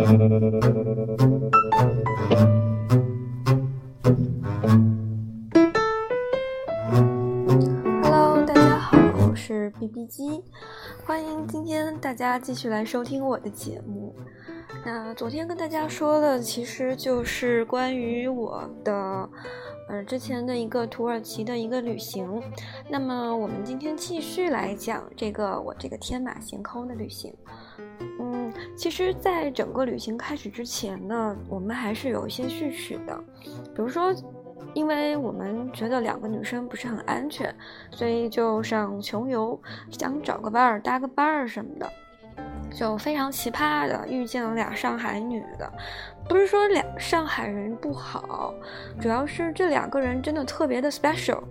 Hello，大家好，我是 BB 机，欢迎今天大家继续来收听我的节目。那昨天跟大家说的，其实就是关于我的，呃，之前的一个土耳其的一个旅行。那么我们今天继续来讲这个我这个天马行空的旅行。其实，在整个旅行开始之前呢，我们还是有一些序曲的。比如说，因为我们觉得两个女生不是很安全，所以就上穷游，想找个伴儿搭个伴儿什么的。就非常奇葩的遇见了俩上海女的，不是说俩上海人不好，主要是这两个人真的特别的 special，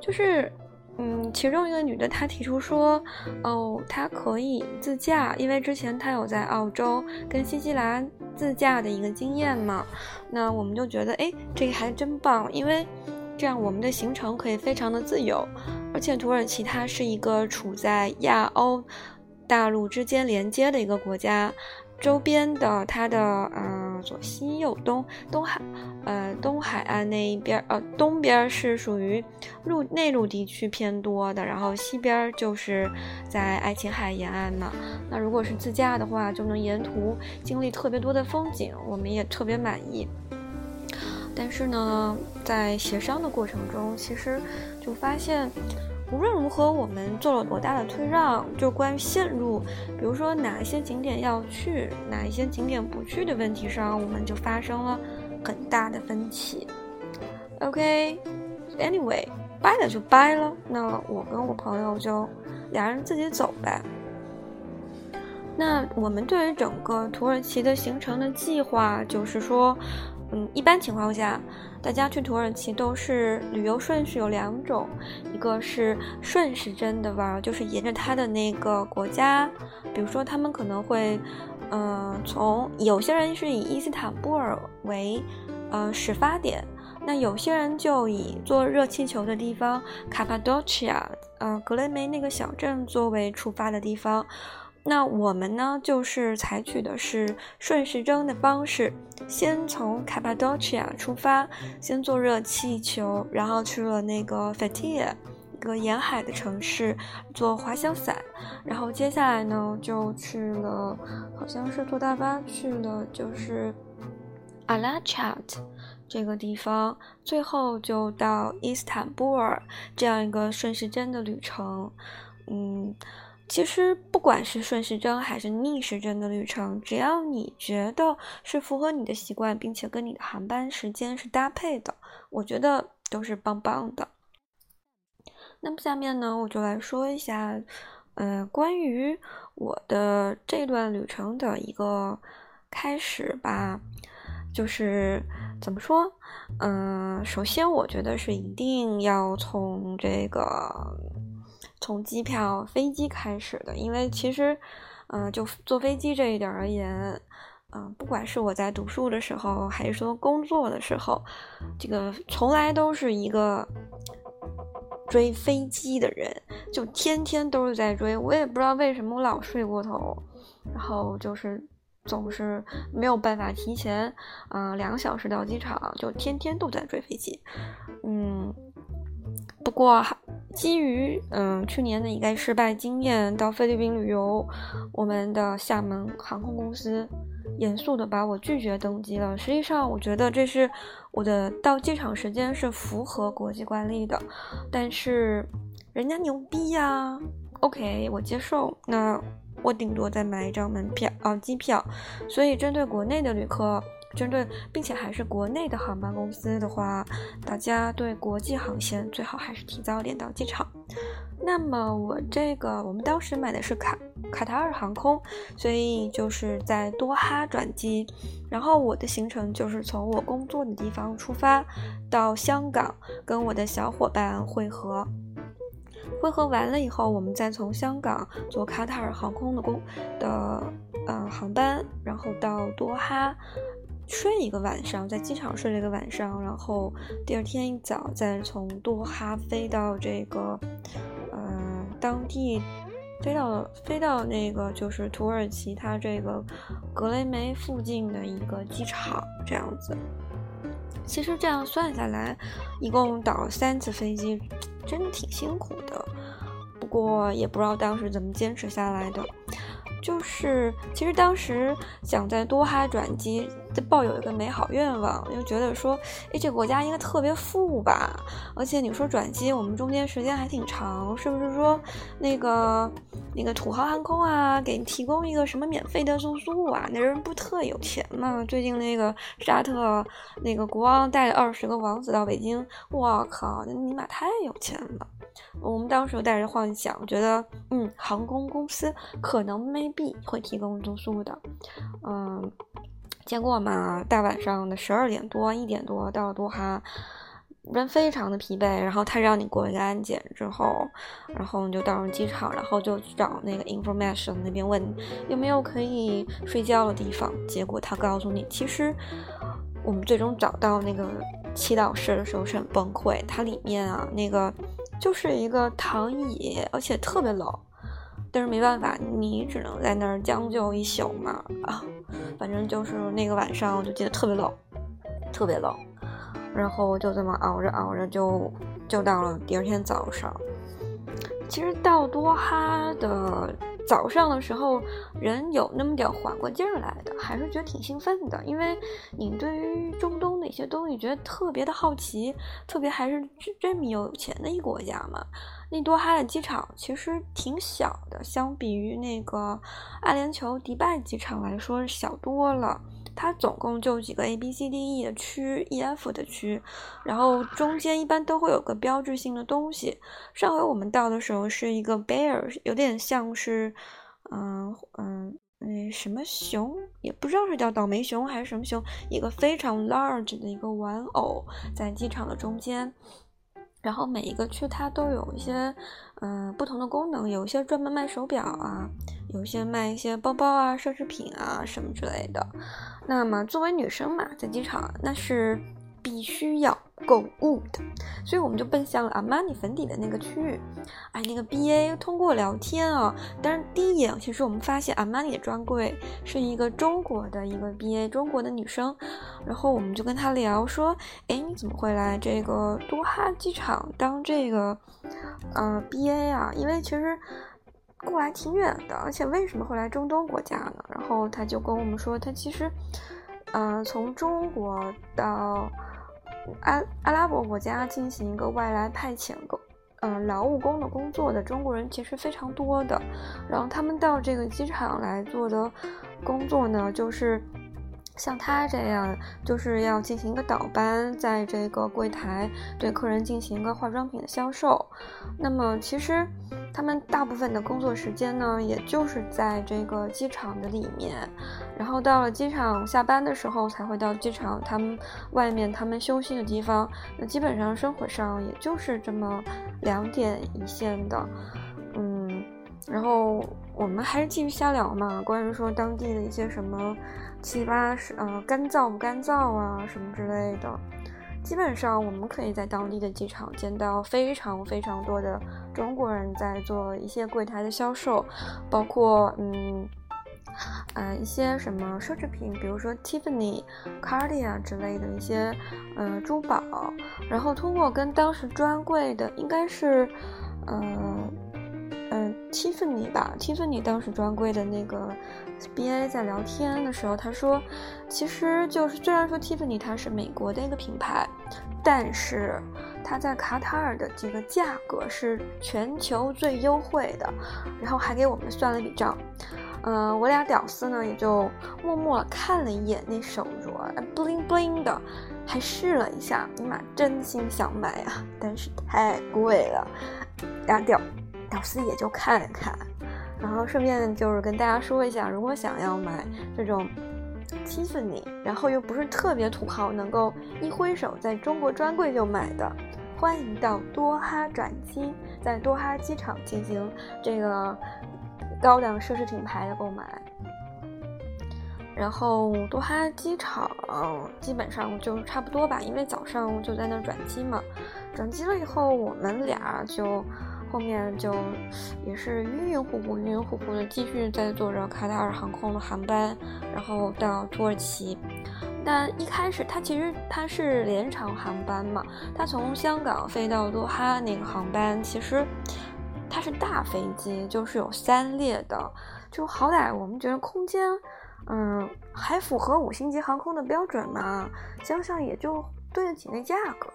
就是，嗯，其中一个女的她提出说，哦，她可以自驾，因为之前她有在澳洲跟新西兰自驾的一个经验嘛，那我们就觉得，哎，这个还真棒，因为这样我们的行程可以非常的自由，而且土耳其它是一个处在亚欧。大陆之间连接的一个国家，周边的它的嗯左西右东东海呃东海岸那一边呃东边是属于陆内陆地区偏多的，然后西边就是在爱琴海沿岸嘛。那如果是自驾的话，就能沿途经历特别多的风景，我们也特别满意。但是呢，在协商的过程中，其实就发现。无论如何，我们做了多大的退让，就关于线路，比如说哪一些景点要去，哪一些景点不去的问题上，我们就发生了很大的分歧。OK，Anyway，掰了就掰了，那我跟我朋友就俩人自己走呗。那我们对于整个土耳其的行程的计划，就是说，嗯，一般情况下。大家去土耳其都是旅游顺序有两种，一个是顺时针的玩，就是沿着它的那个国家，比如说他们可能会，嗯，从有些人是以伊斯坦布尔为，呃，始发点，那有些人就以坐热气球的地方卡帕多奇亚，呃，格雷梅那个小镇作为出发的地方。那我们呢，就是采取的是顺时针的方式，先从卡帕多奇亚出发，先坐热气球，然后去了那个 f a t i a 一个沿海的城市，坐滑翔伞，然后接下来呢，就去了，好像是坐大巴去了，就是阿拉恰特这个地方，最后就到伊斯坦布尔这样一个顺时针的旅程，嗯。其实，不管是顺时针还是逆时针的旅程，只要你觉得是符合你的习惯，并且跟你的航班时间是搭配的，我觉得都是棒棒的。那么下面呢，我就来说一下，呃，关于我的这段旅程的一个开始吧。就是怎么说，嗯，首先我觉得是一定要从这个。从机票、飞机开始的，因为其实，嗯，就坐飞机这一点而言，嗯，不管是我在读书的时候，还是说工作的时候，这个从来都是一个追飞机的人，就天天都是在追。我也不知道为什么我老睡过头，然后就是总是没有办法提前，嗯，两个小时到机场，就天天都在追飞机。嗯，不过还。基于嗯去年的一个失败经验，到菲律宾旅游，我们的厦门航空公司严肃的把我拒绝登机了。实际上，我觉得这是我的到机场时间是符合国际惯例的，但是人家牛逼呀。OK，我接受。那我顶多再买一张门票啊机票。所以针对国内的旅客。针对，并且还是国内的航班公司的话，大家对国际航线最好还是提早点到机场。那么我这个，我们当时买的是卡卡塔尔航空，所以就是在多哈转机。然后我的行程就是从我工作的地方出发，到香港跟我的小伙伴会合。会合完了以后，我们再从香港坐卡塔尔航空的公的呃航班，然后到多哈。睡一个晚上，在机场睡了一个晚上，然后第二天一早再从多哈飞到这个，呃，当地飞到飞到那个就是土耳其它这个格雷梅附近的一个机场这样子。其实这样算下来，一共倒三次飞机，真的挺辛苦的。不过也不知道当时怎么坚持下来的。就是，其实当时想在多哈转机，就抱有一个美好愿望，就觉得说，哎，这国家应该特别富吧？而且你说转机，我们中间时间还挺长，是不是说那个那个土豪航空啊，给你提供一个什么免费的住宿啊？那人不特有钱吗？最近那个沙特那个国王带着二十个王子到北京，我靠，那尼玛太有钱了！我们当时带着幻想，觉得嗯，航空公司可能 maybe 会提供住宿的，嗯，见过嘛，大晚上的十二点多、一点多到了多哈，人非常的疲惫，然后他让你过一个安检之后，然后你就到了机场，然后就去找那个 information 那边问有没有可以睡觉的地方，结果他告诉你，其实我们最终找到那个祈祷室的时候是很崩溃，它里面啊那个。就是一个躺椅，而且特别冷，但是没办法，你只能在那儿将就一宿嘛啊，反正就是那个晚上，我就记得特别冷，特别冷，然后就这么熬着熬着，就就到了第二天早上。其实到多哈的。早上的时候，人有那么点缓过劲儿来的，还是觉得挺兴奋的，因为你对于中东的一些东西觉得特别的好奇，特别还是这这么有钱的一国家嘛。那多哈的机场其实挺小的，相比于那个阿联酋迪拜机场来说小多了。它总共就几个 A B C D E 的区，E F 的区，然后中间一般都会有个标志性的东西。上回我们到的时候是一个 bear，有点像是，嗯嗯那什么熊，也不知道是叫倒霉熊还是什么熊，一个非常 large 的一个玩偶在机场的中间。然后每一个区它都有一些，嗯，不同的功能，有一些专门卖手表啊，有一些卖一些包包啊、奢侈品啊什么之类的。那么作为女生嘛，在机场那是必须要。购物的，所以我们就奔向了阿玛尼粉底的那个区域。哎，那个 B A 通过聊天啊，但是第一眼其实我们发现阿玛尼的专柜是一个中国的一个 B A，中国的女生。然后我们就跟她聊说，哎，你怎么会来这个多哈机场当这个呃 B A 啊？因为其实过来挺远的，而且为什么会来中东国家呢？然后他就跟我们说，他其实嗯从中国到。阿阿拉伯国家进行一个外来派遣工，嗯，劳务工的工作的中国人其实非常多的。然后他们到这个机场来做的工作呢，就是像他这样，就是要进行一个倒班，在这个柜台对客人进行一个化妆品的销售。那么其实。他们大部分的工作时间呢，也就是在这个机场的里面，然后到了机场下班的时候才会到机场他们外面他们休息的地方。那基本上生活上也就是这么两点一线的，嗯，然后我们还是继续瞎聊嘛，关于说当地的一些什么七八十呃干燥不干燥啊什么之类的。基本上我们可以在当地的机场见到非常非常多的中国人在做一些柜台的销售，包括嗯，呃一些什么奢侈品，比如说 Tiffany、Cartier 之类的一些呃珠宝，然后通过跟当时专柜的应该是嗯 Tiffany 吧，Tiffany 当时专柜的那个。B A 在聊天的时候，他说：“其实就是虽然说 Tiffany 它是美国的一个品牌，但是它在卡塔尔的这个价格是全球最优惠的。然后还给我们算了笔账。嗯，我俩屌丝呢也就默默看了一眼那手镯，bling bling 的，还试了一下。尼玛，真心想买啊，但是太贵了。俩屌屌丝也就看一看。”然后顺便就是跟大家说一下，如果想要买这种 Tiffany，然后又不是特别土豪，能够一挥手在中国专柜就买的，欢迎到多哈转机，在多哈机场进行这个高档奢侈品牌的购买。然后多哈机场基本上就差不多吧，因为早上就在那转机嘛。转机了以后，我们俩就。后面就也是晕晕乎乎、晕晕乎乎的，继续在坐着卡塔尔航空的航班，然后到土耳其。但一开始它其实它是连长航班嘛，它从香港飞到多哈那个航班，其实它是大飞机，就是有三列的，就好歹我们觉得空间，嗯，还符合五星级航空的标准嘛，想想也就对得起那价格。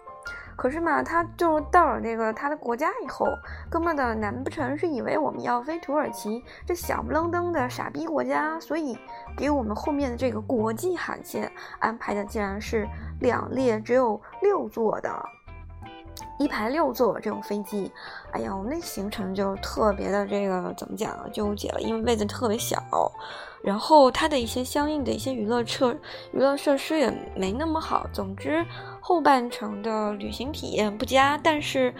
可是嘛，他就到了那个他的国家以后，哥们的难不成是以为我们要飞土耳其这小不愣登的傻逼国家，所以给我们后面的这个国际航线安排的竟然是两列只有六座的，一排六座这种飞机？哎呀，我们那行程就特别的这个怎么讲啊，纠结了，因为位子特别小。然后它的一些相应的一些娱乐设娱乐设施也没那么好。总之，后半程的旅行体验不佳，但是，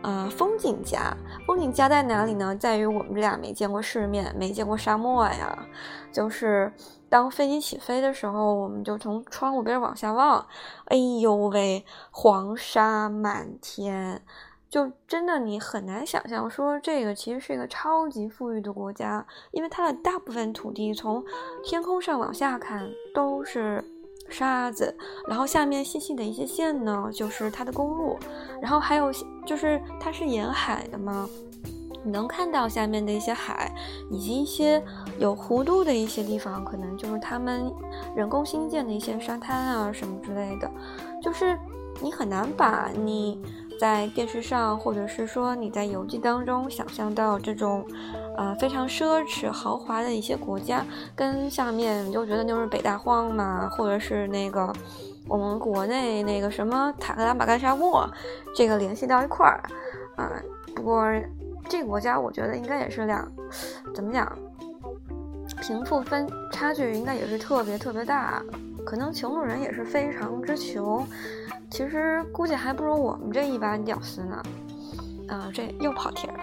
呃，风景佳。风景佳在哪里呢？在于我们俩没见过世面，没见过沙漠呀。就是当飞机起飞的时候，我们就从窗户边往下望，哎呦喂，黄沙满天。就真的你很难想象，说这个其实是一个超级富裕的国家，因为它的大部分土地从天空上往下看都是沙子，然后下面细细的一些线呢，就是它的公路，然后还有就是它是沿海的嘛，你能看到下面的一些海，以及一些有弧度的一些地方，可能就是他们人工新建的一些沙滩啊什么之类的，就是你很难把你。在电视上，或者是说你在游记当中想象到这种，呃，非常奢侈豪华的一些国家，跟下面你就觉得就是北大荒嘛，或者是那个我们国内那个什么塔克拉玛干沙漠，这个联系到一块儿，啊，不过这个国家我觉得应该也是两，怎么讲，贫富分差距应该也是特别特别大，可能穷的人也是非常之穷。其实估计还不如我们这一般屌丝呢，啊，这又跑题了。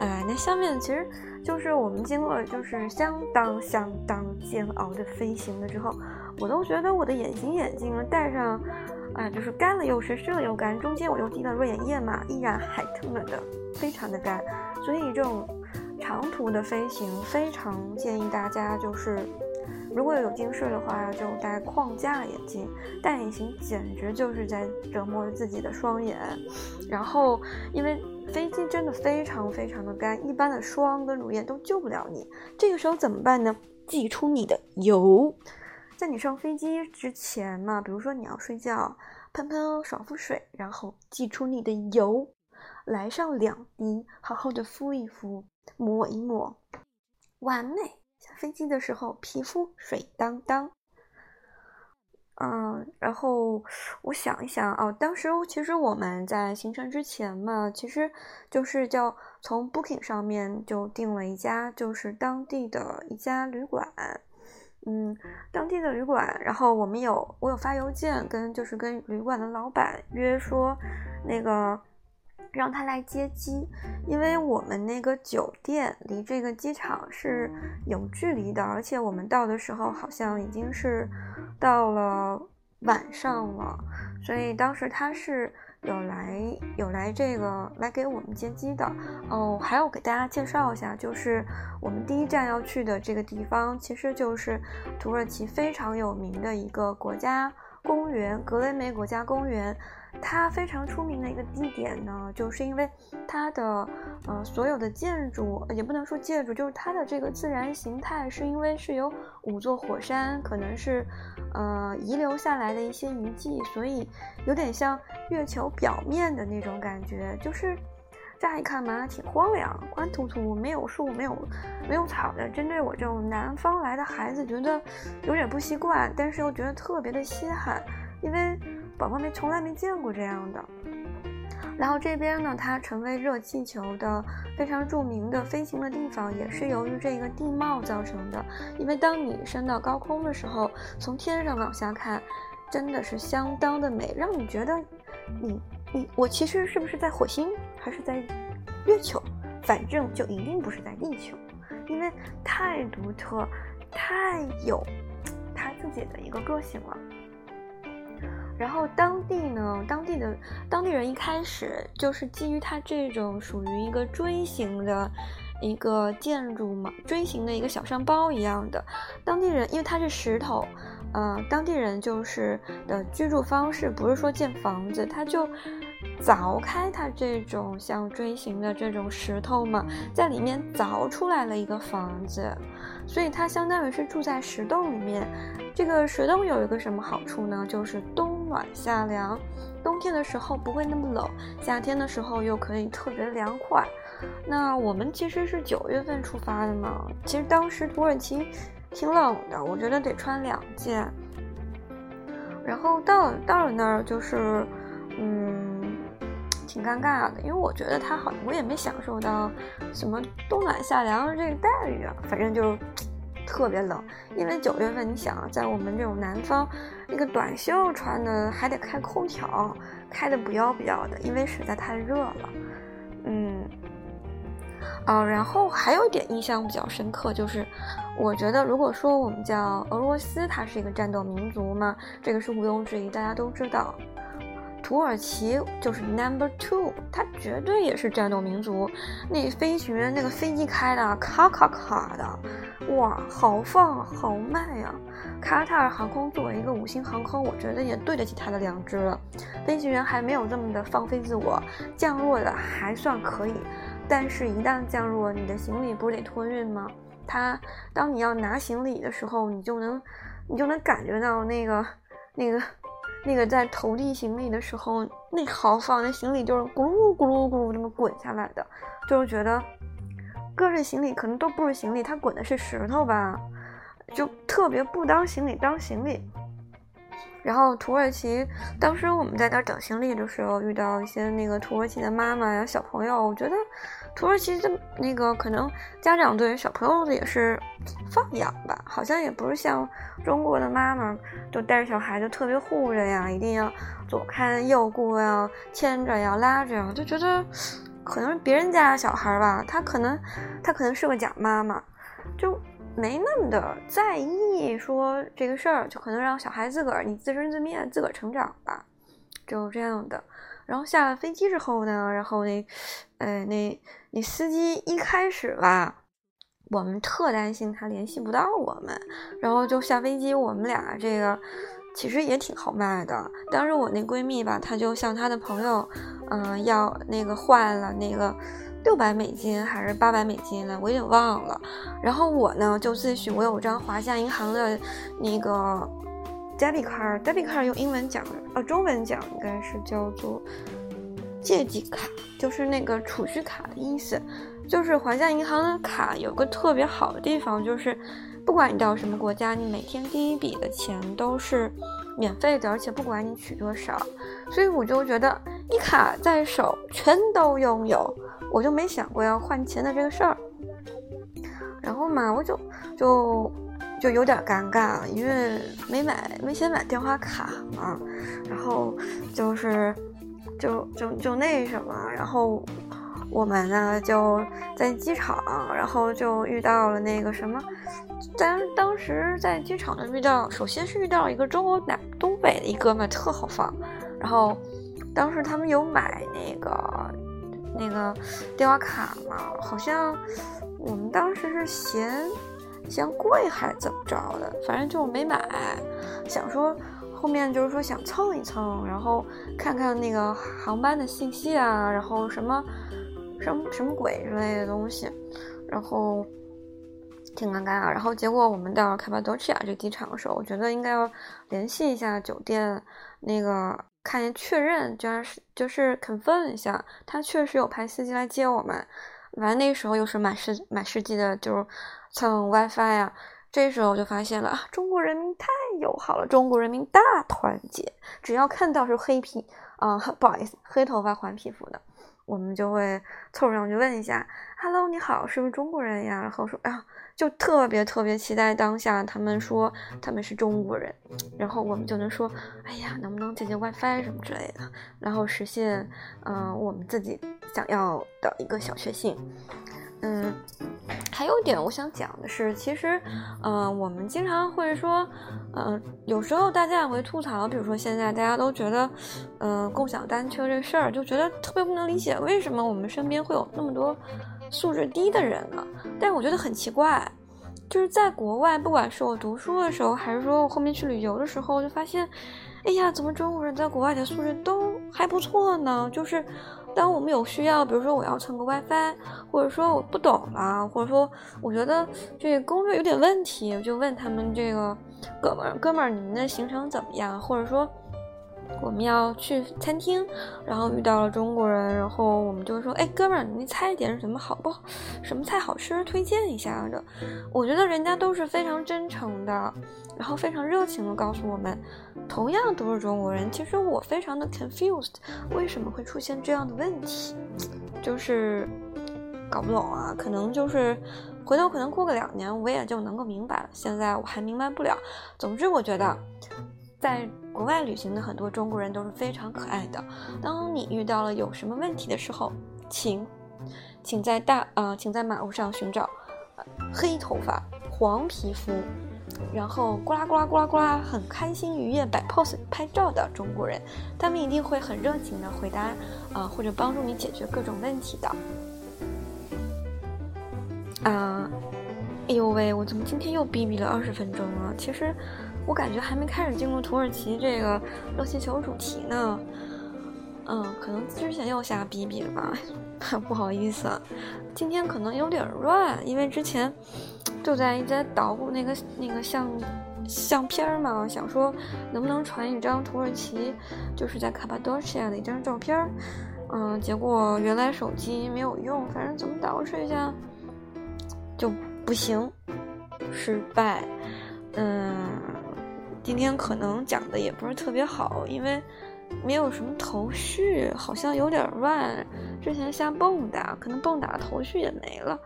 哎，那下面其实就是我们经过就是相当相当煎熬的飞行了之后，我都觉得我的隐形眼镜戴上，哎，就是干了又湿，湿了又干，中间我又滴了润眼液嘛，依然还特么的非常的干。所以这种长途的飞行，非常建议大家就是。如果有近视的话，就戴框架眼镜。戴隐形简直就是在折磨自己的双眼。然后，因为飞机真的非常非常的干，一般的霜跟乳液都救不了你。这个时候怎么办呢？挤出你的油。在你上飞机之前嘛，比如说你要睡觉，喷喷爽肤水，然后挤出你的油，来上两滴，好好的敷一敷，抹一抹，完美。下飞机的时候，皮肤水当当。嗯，然后我想一想哦，当时其实我们在行程之前嘛，其实就是叫从 Booking 上面就订了一家，就是当地的一家旅馆。嗯，当地的旅馆，然后我们有我有发邮件跟就是跟旅馆的老板约说，那个。让他来接机，因为我们那个酒店离这个机场是有距离的，而且我们到的时候好像已经是到了晚上了，所以当时他是有来有来这个来给我们接机的。哦，还要给大家介绍一下，就是我们第一站要去的这个地方，其实就是土耳其非常有名的一个国家公园——格雷梅国家公园。它非常出名的一个地点呢，就是因为它的呃所有的建筑也不能说建筑，就是它的这个自然形态，是因为是有五座火山，可能是呃遗留下来的一些遗迹，所以有点像月球表面的那种感觉，就是乍一看嘛挺荒凉，光秃秃，没有树，没有没有草的。针对我这种南方来的孩子，觉得有点不习惯，但是又觉得特别的稀罕，因为。宝宝没从来没见过这样的，然后这边呢，它成为热气球的非常著名的飞行的地方，也是由于这个地貌造成的。因为当你升到高空的时候，从天上往下看，真的是相当的美，让你觉得你你我其实是不是在火星，还是在月球？反正就一定不是在地球，因为太独特，太有他自己的一个个性了。然后当地呢，当地的当地人一开始就是基于它这种属于一个锥形的一个建筑嘛，锥形的一个小山包一样的，当地人因为它是石头。呃，当地人就是的居住方式，不是说建房子，他就凿开它这种像锥形的这种石头嘛，在里面凿出来了一个房子，所以它相当于是住在石洞里面。这个石洞有一个什么好处呢？就是冬暖夏凉，冬天的时候不会那么冷，夏天的时候又可以特别凉快。那我们其实是九月份出发的嘛，其实当时土耳其。挺冷的，我觉得得穿两件。然后到到了那儿就是，嗯，挺尴尬的，因为我觉得他好，我也没享受到什么冬暖夏凉这个待遇啊，反正就特别冷。因为九月份，你想在我们这种南方，那个短袖穿的还得开空调，开的不要不要的，因为实在太热了。嗯。啊，然后还有一点印象比较深刻，就是我觉得，如果说我们叫俄罗斯，它是一个战斗民族嘛，这个是毋庸置疑，大家都知道。土耳其就是 number two，它绝对也是战斗民族。那飞行员那个飞机开的咔咔咔的，哇，豪放好慢呀！卡塔尔航空作为一个五星航空，我觉得也对得起它的良知了。飞行员还没有这么的放飞自我，降落的还算可以。但是，一旦降落，你的行李不是得托运吗？他当你要拿行李的时候，你就能，你就能感觉到那个，那个，那个在投递行李的时候，那豪放，那行李就是咕噜咕噜咕噜那么滚下来的，就是觉得，搁着行李可能都不是行李，它滚的是石头吧，就特别不当行李当行李。然后土耳其，当时我们在那儿等行李的时候，遇到一些那个土耳其的妈妈呀、小朋友。我觉得土耳其的那个可能家长对小朋友的也是放养吧，好像也不是像中国的妈妈就带着小孩就特别护着呀，一定要左看右顾呀、牵着呀、拉着呀，就觉得可能别人家小孩吧，他可能他可能是个假妈妈，就。没那么的在意说这个事儿，就可能让小孩自个儿你自生自灭，自个儿成长吧，就这样的。然后下了飞机之后呢，然后那，呃，那那司机一开始吧，我们特担心他联系不到我们，然后就下飞机，我们俩这个其实也挺好卖的。当时我那闺蜜吧，她就向她的朋友，嗯，要那个换了那个。六百美金还是八百美金了，我有点忘了。然后我呢就自诩我有张华夏银行的那个 debit card，debit card 用英文讲，呃，中文讲应该是叫做借记卡，就是那个储蓄卡的意思。就是华夏银行的卡有个特别好的地方，就是不管你到什么国家，你每天第一笔的钱都是免费的，而且不管你取多少。所以我就觉得一卡在手，全都拥有。我就没想过要换钱的这个事儿，然后嘛，我就就就有点尴尬了，因为没买没钱买电话卡嘛，然后就是就就就那什么，然后我们呢就在机场，然后就遇到了那个什么，咱当时在机场呢遇到，首先是遇到一个中国南东北的一哥们，特好放，然后当时他们有买那个。那个电话卡嘛，好像我们当时是嫌嫌贵还是怎么着的，反正就没买。想说后面就是说想蹭一蹭，然后看看那个航班的信息啊，然后什么什么什么鬼之类的东西，然后挺尴尬啊。然后结果我们到卡巴多奇亚这机场的时候，我觉得应该要联系一下酒店那个。看见确认，就是就是 confirm 一下，他确实有派司机来接我们。完那时候又是满世满世纪的，就是蹭 WiFi 呀。这时候我就发现了啊，中国人民太友好了，中国人民大团结。只要看到是黑皮啊，不好意思，黑头发黄皮肤的，我们就会凑上去问一下，Hello，你好，是不是中国人呀？然后说，哎呀。就特别特别期待当下，他们说他们是中国人，然后我们就能说，哎呀，能不能借借 WiFi 什么之类的，然后实现，嗯，我们自己想要的一个小确幸。嗯，还有一点我想讲的是，其实，嗯，我们经常会说，嗯，有时候大家也会吐槽，比如说现在大家都觉得，嗯，共享单车这事儿，就觉得特别不能理解，为什么我们身边会有那么多素质低的人呢？但是我觉得很奇怪，就是在国外，不管是我读书的时候，还是说我后面去旅游的时候，就发现，哎呀，怎么中国人在国外的素质都还不错呢？就是。当我们有需要，比如说我要蹭个 WiFi，或者说我不懂了，或者说我觉得这个攻略有点问题，我就问他们这个哥们儿，哥们儿，你们的行程怎么样？或者说我们要去餐厅，然后遇到了中国人，然后我们就说，哎，哥们儿，你猜一点什么好不好？什么菜好吃？推荐一下的。我觉得人家都是非常真诚的。然后非常热情的告诉我们，同样都是中国人，其实我非常的 confused，为什么会出现这样的问题，就是搞不懂啊。可能就是回头可能过个两年，我也就能够明白了。现在我还明白不了。总之，我觉得在国外旅行的很多中国人都是非常可爱的。当你遇到了有什么问题的时候，请请在大呃，请在马路上寻找黑头发、黄皮肤。然后呱啦呱啦呱啦呱啦，很开心愉悦摆 pose 拍照的中国人，他们一定会很热情的回答啊，或者帮助你解决各种问题的。啊，哎呦喂，我怎么今天又逼逼了二十分钟啊？其实我感觉还没开始进入土耳其这个热气球主题呢。嗯，可能之前又瞎逼逼了吧？不好意思，今天可能有点乱，因为之前。就在一直在捣鼓那个那个相相片嘛，想说能不能传一张土耳其，就是在卡巴多西亚的一张照片嗯，结果原来手机没有用，反正怎么捯饬一下就不行，失败。嗯，今天可能讲的也不是特别好，因为没有什么头绪，好像有点乱。之前瞎蹦跶，可能蹦跶的头绪也没了，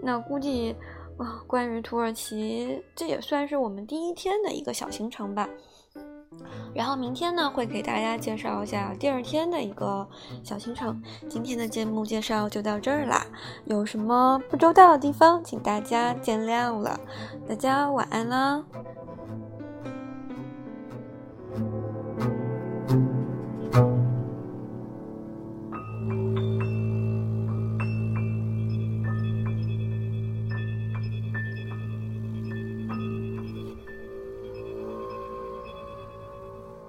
那估计。啊，关于土耳其，这也算是我们第一天的一个小行程吧。然后明天呢，会给大家介绍一下第二天的一个小行程。今天的节目介绍就到这儿啦，有什么不周到的地方，请大家见谅了。大家晚安啦。